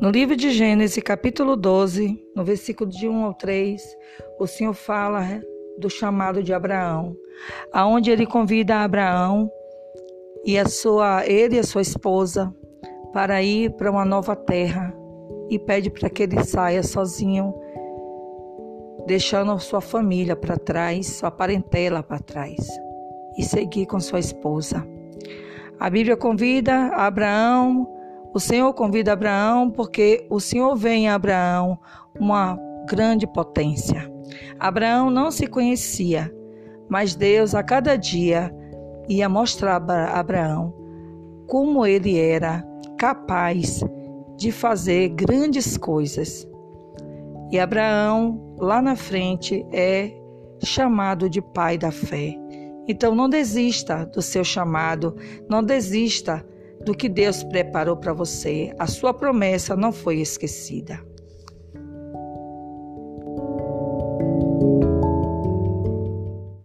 No livro de Gênesis, capítulo 12, no versículo de 1 ao 3, o Senhor fala do chamado de Abraão, aonde ele convida Abraão e a sua ele e a sua esposa para ir para uma nova terra e pede para que ele saia sozinho, deixando sua família para trás, sua parentela para trás e seguir com sua esposa. A Bíblia convida Abraão o Senhor convida Abraão porque o Senhor vê em Abraão uma grande potência. Abraão não se conhecia, mas Deus a cada dia ia mostrar a Abraão como ele era capaz de fazer grandes coisas. E Abraão, lá na frente, é chamado de pai da fé. Então não desista do seu chamado, não desista do que Deus preparou para você. A sua promessa não foi esquecida.